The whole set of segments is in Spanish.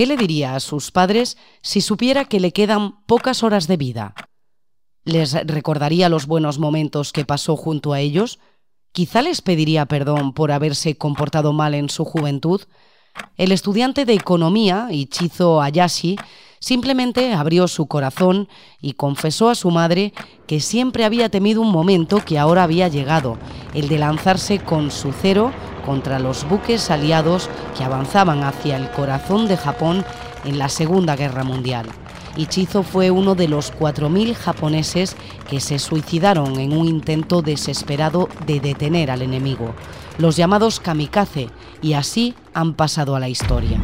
¿Qué le diría a sus padres si supiera que le quedan pocas horas de vida? ¿Les recordaría los buenos momentos que pasó junto a ellos? ¿Quizá les pediría perdón por haberse comportado mal en su juventud? El estudiante de economía, Ichizo Ayashi, simplemente abrió su corazón y confesó a su madre que siempre había temido un momento que ahora había llegado, el de lanzarse con su cero contra los buques aliados que avanzaban hacia el corazón de Japón en la Segunda Guerra Mundial. Ichizo fue uno de los 4.000 japoneses que se suicidaron en un intento desesperado de detener al enemigo, los llamados kamikaze, y así han pasado a la historia.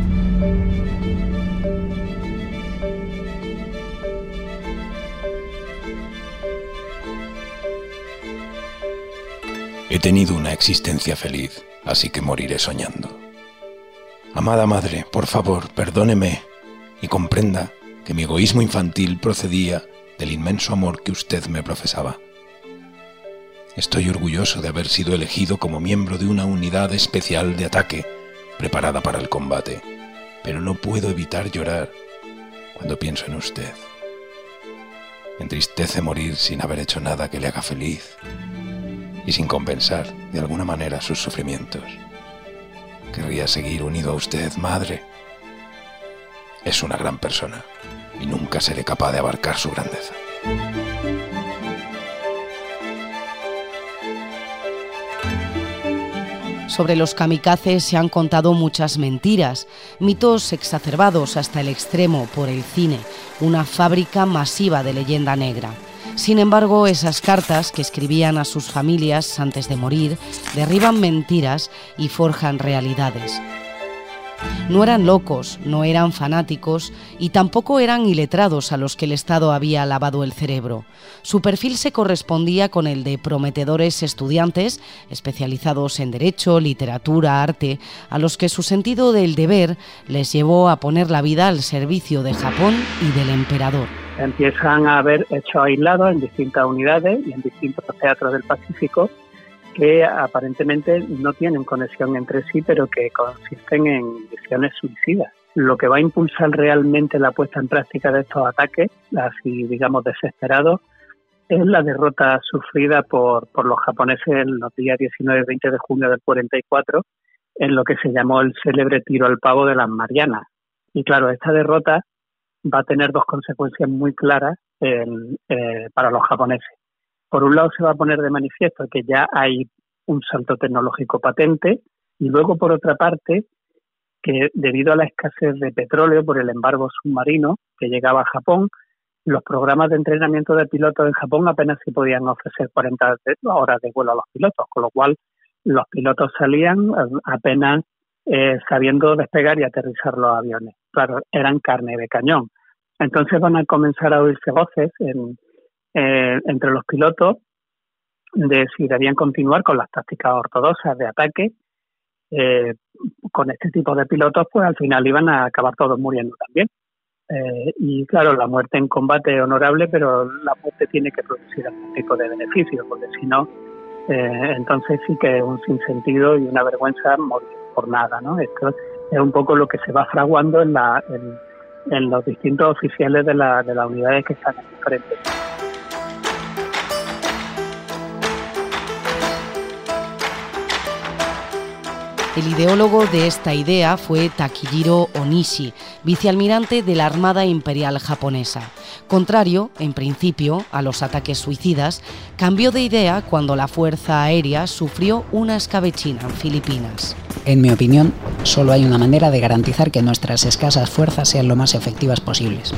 He tenido una existencia feliz, así que moriré soñando. Amada madre, por favor, perdóneme y comprenda que mi egoísmo infantil procedía del inmenso amor que usted me profesaba. Estoy orgulloso de haber sido elegido como miembro de una unidad especial de ataque preparada para el combate, pero no puedo evitar llorar cuando pienso en usted. entristece morir sin haber hecho nada que le haga feliz y sin compensar de alguna manera sus sufrimientos. Querría seguir unido a usted, madre. Es una gran persona y nunca seré capaz de abarcar su grandeza. Sobre los kamikazes se han contado muchas mentiras, mitos exacerbados hasta el extremo por el cine, una fábrica masiva de leyenda negra. Sin embargo, esas cartas que escribían a sus familias antes de morir derriban mentiras y forjan realidades. No eran locos, no eran fanáticos y tampoco eran iletrados a los que el Estado había lavado el cerebro. Su perfil se correspondía con el de prometedores estudiantes especializados en derecho, literatura, arte, a los que su sentido del deber les llevó a poner la vida al servicio de Japón y del emperador. Empiezan a haber hechos aislados en distintas unidades y en distintos teatros del Pacífico que aparentemente no tienen conexión entre sí, pero que consisten en visiones suicidas. Lo que va a impulsar realmente la puesta en práctica de estos ataques, así digamos desesperados, es la derrota sufrida por, por los japoneses en los días 19 y 20 de junio del 44, en lo que se llamó el célebre tiro al pavo de las Marianas. Y claro, esta derrota va a tener dos consecuencias muy claras eh, para los japoneses por un lado se va a poner de manifiesto que ya hay un salto tecnológico patente y luego por otra parte que debido a la escasez de petróleo por el embargo submarino que llegaba a Japón, los programas de entrenamiento de pilotos en Japón apenas se podían ofrecer 40 horas de vuelo a los pilotos, con lo cual los pilotos salían apenas eh, sabiendo despegar y aterrizar los aviones. Claro, eran carne de cañón. Entonces van a comenzar a oírse voces en, eh, entre los pilotos de si debían continuar con las tácticas ortodoxas de ataque. Eh, con este tipo de pilotos, pues al final iban a acabar todos muriendo también. Eh, y claro, la muerte en combate es honorable, pero la muerte tiene que producir algún tipo de beneficio, porque si no, entonces sí que es un sinsentido y una vergüenza morir por nada, ¿no? Esto es un poco lo que se va fraguando en, la, los distintos oficiales de, la, de las unidades que están en diferentes El ideólogo de esta idea fue Takijiro Onishi, vicealmirante de la Armada Imperial japonesa. Contrario, en principio, a los ataques suicidas, cambió de idea cuando la Fuerza Aérea sufrió una escabechina en Filipinas. En mi opinión, solo hay una manera de garantizar que nuestras escasas fuerzas sean lo más efectivas posibles.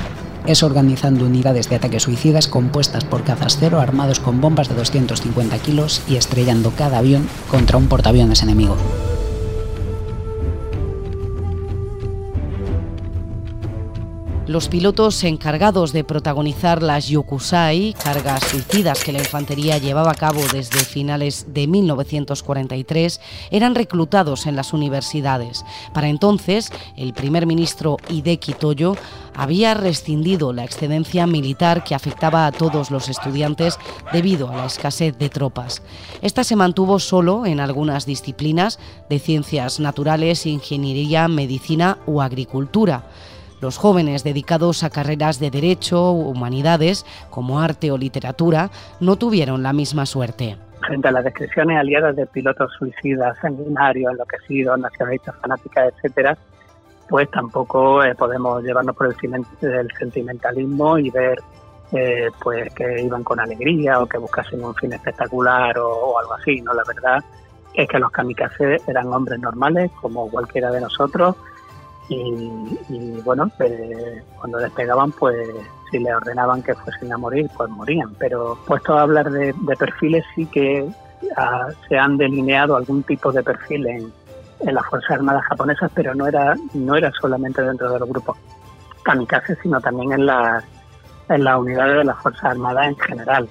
Es organizando unidades de ataques suicidas compuestas por cazas cero armados con bombas de 250 kilos y estrellando cada avión contra un portaaviones enemigo. Los pilotos encargados de protagonizar las Yokusai, cargas suicidas que la infantería llevaba a cabo desde finales de 1943, eran reclutados en las universidades. Para entonces, el primer ministro Hideki Toyo había rescindido la excedencia militar que afectaba a todos los estudiantes debido a la escasez de tropas. Esta se mantuvo solo en algunas disciplinas de ciencias naturales, ingeniería, medicina o agricultura. Los jóvenes dedicados a carreras de derecho, humanidades, como arte o literatura, no tuvieron la misma suerte. Frente a las descripciones aliadas de pilotos suicidas, sanguinarios, enloquecidos, nacionalistas fanáticas, etcétera, pues tampoco eh, podemos llevarnos por el, sentimentalismo y ver eh, pues que iban con alegría o que buscasen un fin espectacular o, algo así. No, la verdad es que los kamikazes eran hombres normales como cualquiera de nosotros y, bueno, eh, cuando despegaban, pues si le ordenaban que fuesen a morir, pues morían. Pero puesto a hablar de, perfiles, sí que ah, se han delineado algún tipo de perfil en, las Fuerzas Armadas japonesas, pero no era, no era solamente dentro de los grupos kamikaze, sino también en las, en las unidades de las Fuerzas Armadas en general.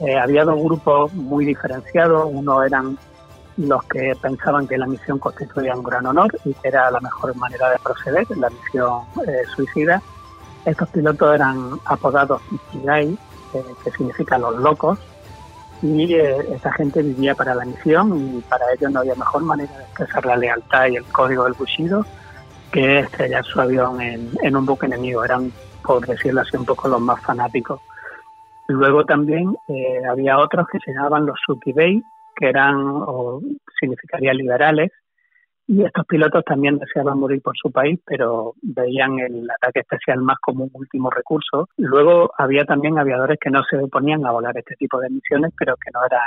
Eh, había dos grupos muy diferenciados, uno eran los que pensaban que la misión constituía un gran honor y que era la mejor manera de proceder, la misión eh, suicida. Estos pilotos eran apodados Ikigai, eh, que significa los locos, y eh, esa gente vivía para la misión y para ellos no había mejor manera de expresar la lealtad y el código del Bushido que estrellar su avión en, en un buque enemigo. Eran, por decirlo así, un poco los más fanáticos. Luego también había otros que se llamaban los Sukibei, que eran o significaría liberales, y estos pilotos también deseaban morir por su país, pero veían el ataque especial más como un último recurso. Luego había también aviadores que no se oponían a volar este tipo de misiones, pero que no era,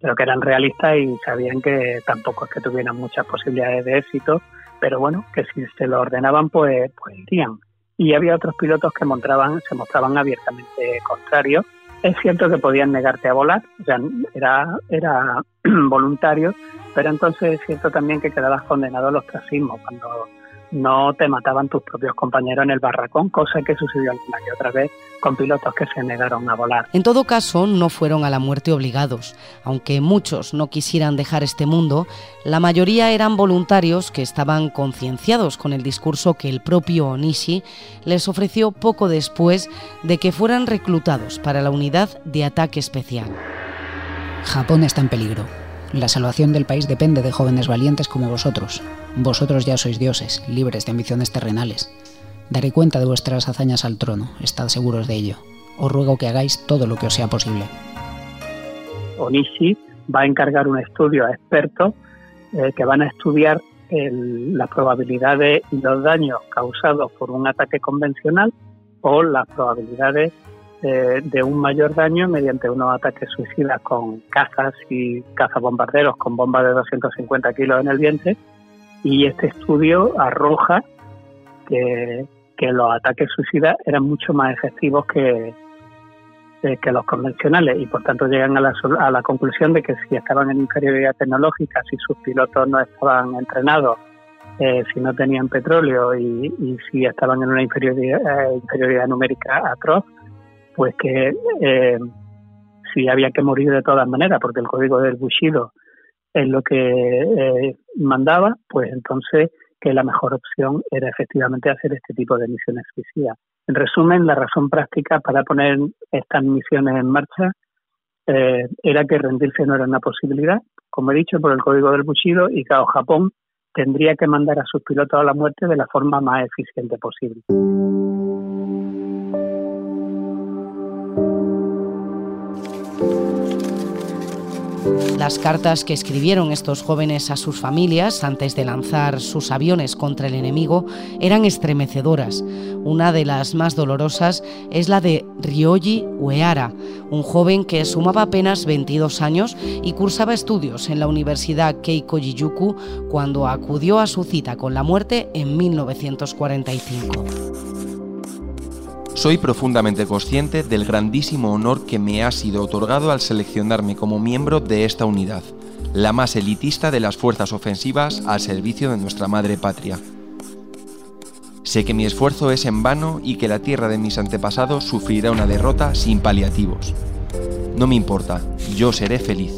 pero que eran realistas y sabían que tampoco es que tuvieran muchas posibilidades de éxito, pero bueno, que si se lo ordenaban, pues, pues irían. Y había otros pilotos que mostraban, se mostraban abiertamente contrarios es cierto que podían negarte a volar, o sea, era, era voluntario, pero entonces es cierto también que quedabas condenado al ostracismo cuando no te mataban tus propios compañeros en el barracón, cosa que sucedió alguna que otra vez con pilotos que se negaron a volar. En todo caso, no fueron a la muerte obligados. Aunque muchos no quisieran dejar este mundo, la mayoría eran voluntarios que estaban concienciados con el discurso que el propio Onishi les ofreció poco después de que fueran reclutados para la unidad de ataque especial. Japón está en peligro. La salvación del país depende de jóvenes valientes como vosotros. Vosotros ya sois dioses, libres de ambiciones terrenales. Daré cuenta de vuestras hazañas al trono, estad seguros de ello. Os ruego que hagáis todo lo que os sea posible. Onishi va a encargar un estudio a expertos eh, que van a estudiar las probabilidades y los daños causados por un ataque convencional o las probabilidades de un mayor daño mediante unos ataques suicidas con cazas y cazabombarderos con bombas de 250 kilos en el vientre. Y este estudio arroja que, los ataques suicidas eran mucho más efectivos que, que los convencionales y por tanto llegan a la, a la conclusión de que si estaban en inferioridad tecnológica, si sus pilotos no estaban entrenados, eh, si no tenían petróleo y, si estaban en una inferioridad, eh, inferioridad numérica atroz, pues que eh, si había que morir de todas maneras, porque el código del Bushido es lo que eh, mandaba, pues entonces que la mejor opción era efectivamente hacer este tipo de misiones suicidas. En resumen, la razón práctica para poner estas misiones en marcha eh, era que rendirse no era una posibilidad, como he dicho, por el código del Bushido, y que Japón tendría que mandar a sus pilotos a la muerte de la forma más eficiente posible. Las cartas que escribieron estos jóvenes a sus familias antes de lanzar sus aviones contra el enemigo eran estremecedoras. Una de las más dolorosas es la de Ryoji Uehara, un joven que sumaba apenas 22 años y cursaba estudios en la Universidad Keiko Jiyuku cuando acudió a su cita con la muerte en 1945. Soy profundamente consciente del grandísimo honor que me ha sido otorgado al seleccionarme como miembro de esta unidad, la más elitista de las fuerzas ofensivas al servicio de nuestra madre patria. Sé que mi esfuerzo es en vano y que la tierra de mis antepasados sufrirá una derrota sin paliativos. No me importa, yo seré feliz.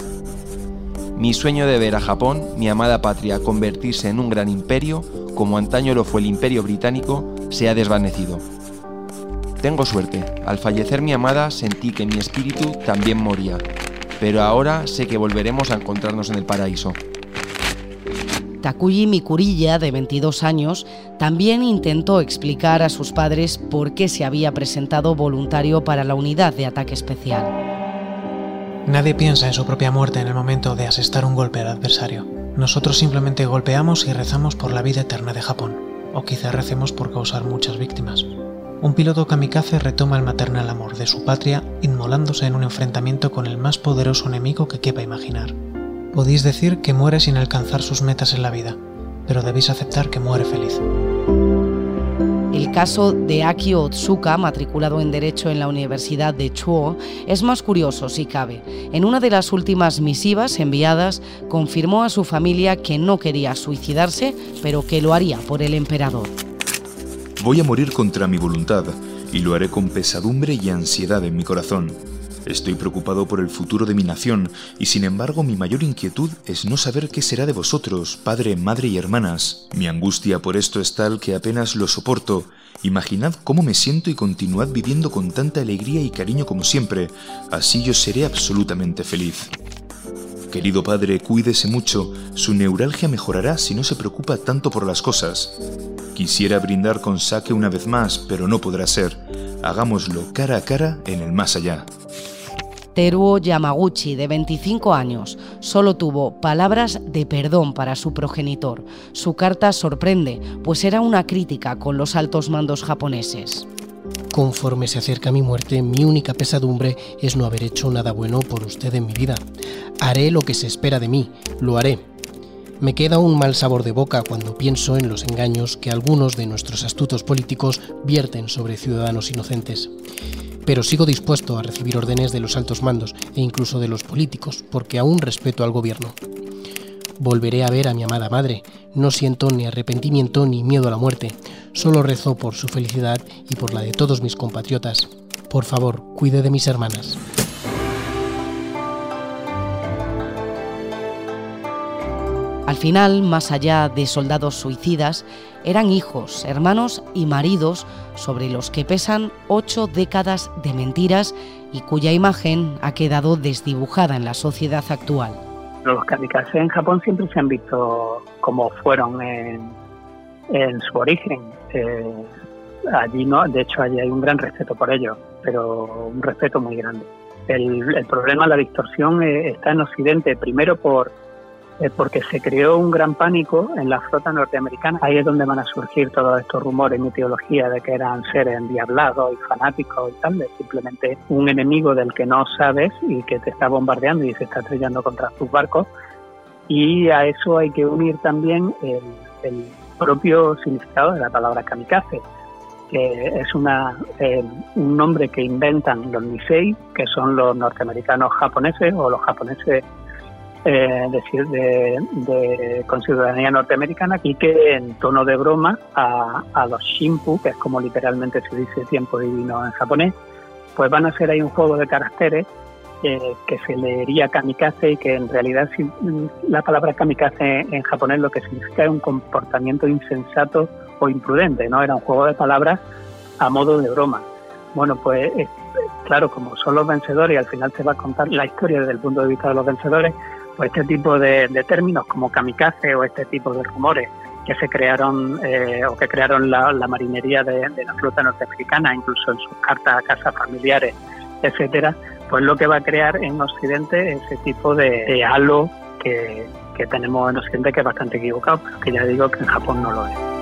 Mi sueño de ver a Japón, mi amada patria, convertirse en un gran imperio, como antaño lo fue el imperio británico, se ha desvanecido. Tengo suerte, al fallecer mi amada sentí que mi espíritu también moría, pero ahora sé que volveremos a encontrarnos en el paraíso. Takuyi Mikurilla, de 22 años, también intentó explicar a sus padres por qué se había presentado voluntario para la unidad de ataque especial. Nadie piensa en su propia muerte en el momento de asestar un golpe al adversario. Nosotros simplemente golpeamos y rezamos por la vida eterna de Japón, o quizá recemos por causar muchas víctimas. Un piloto kamikaze retoma el maternal amor de su patria inmolándose en un enfrentamiento con el más poderoso enemigo que quepa imaginar. Podéis decir que muere sin alcanzar sus metas en la vida, pero debéis aceptar que muere feliz. El caso de Akio Otsuka, matriculado en Derecho en la Universidad de Chuo, es más curioso si cabe. En una de las últimas misivas enviadas, confirmó a su familia que no quería suicidarse, pero que lo haría por el emperador. Voy a morir contra mi voluntad, y lo haré con pesadumbre y ansiedad en mi corazón. Estoy preocupado por el futuro de mi nación y sin embargo mi mayor inquietud es no saber qué será de vosotros, padre, madre y hermanas. Mi angustia por esto es tal que apenas lo soporto. Imaginad cómo me siento y continuad viviendo con tanta alegría y cariño como siempre. Así yo seré absolutamente feliz. Querido padre, cuídese mucho. Su neuralgia mejorará si no se preocupa tanto por las cosas. Quisiera brindar con saque una vez más, pero no podrá ser. Hagámoslo cara a cara en el más allá. Teruo Yamaguchi, de 25 años, solo tuvo palabras de perdón para su progenitor. Su carta sorprende, pues era una crítica con los altos mandos japoneses. Conforme se acerca mi muerte, mi única pesadumbre es no haber hecho nada bueno por usted en mi vida. Haré lo que se espera de mí, lo haré. Me queda un mal sabor de boca cuando pienso en los engaños que algunos de nuestros astutos políticos vierten sobre ciudadanos inocentes pero sigo dispuesto a recibir órdenes de los altos mandos e incluso de los políticos, porque aún respeto al gobierno. Volveré a ver a mi amada madre, no siento ni arrepentimiento ni miedo a la muerte, solo rezo por su felicidad y por la de todos mis compatriotas. Por favor, cuide de mis hermanas. Al final, más allá de soldados suicidas, eran hijos, hermanos y maridos sobre los que pesan ocho décadas de mentiras y cuya imagen ha quedado desdibujada en la sociedad actual. Los kamikaze en Japón siempre se han visto como fueron en, su origen. Eh, allí no, de hecho allí hay un gran respeto por ellos, pero un respeto muy grande. El, el problema, la distorsión eh, está en Occidente, primero por porque se creó un gran pánico en la flota norteamericana. Ahí es donde van a surgir todos estos rumores, mitología de que eran seres endiablados y fanáticos y tal, de simplemente un enemigo del que no sabes y que te está bombardeando y se está estrellando contra tus barcos. Y a eso hay que unir también el, propio significado de la palabra kamikaze, que es una, eh, un nombre que inventan los Nisei, que son los norteamericanos japoneses o los japoneses eh, decir, de, con ciudadanía norteamericana y que en tono de broma a, los Shimpu, que es como literalmente se dice tiempo divino en japonés, pues van a hacer ahí un juego de caracteres eh, que se leería kamikaze y que en realidad la palabra kamikaze en japonés lo que significa es un comportamiento insensato o imprudente, ¿no? Era un juego de palabras a modo de broma. Bueno, pues claro, como son los vencedores y al final se va a contar la historia desde el punto de vista de los vencedores, pues este tipo de, términos como kamikaze o este tipo de rumores que se crearon eh, o que crearon la, marinería de, la flota norteamericana, incluso en sus cartas a casas familiares, etcétera, pues lo que va a crear en Occidente ese tipo de, halo que, que tenemos en Occidente que es bastante equivocado, pero que ya digo que en Japón no lo es.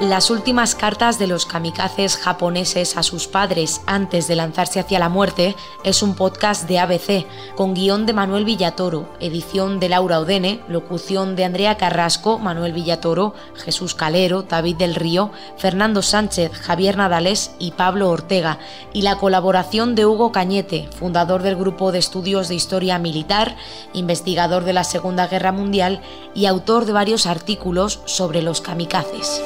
Las últimas cartas de los kamikazes japoneses a sus padres antes de lanzarse hacia la muerte es un podcast de ABC con guion de Manuel Villatoro, edición de Laura Odene, locución de Andrea Carrasco, Manuel Villatoro, Jesús Calero, David del Río, Fernando Sánchez, Javier Nadales y Pablo Ortega, y la colaboración de Hugo Cañete, fundador del Grupo de Estudios de Historia Militar, investigador de la Segunda Guerra Mundial y autor de varios artículos sobre los kamikazes.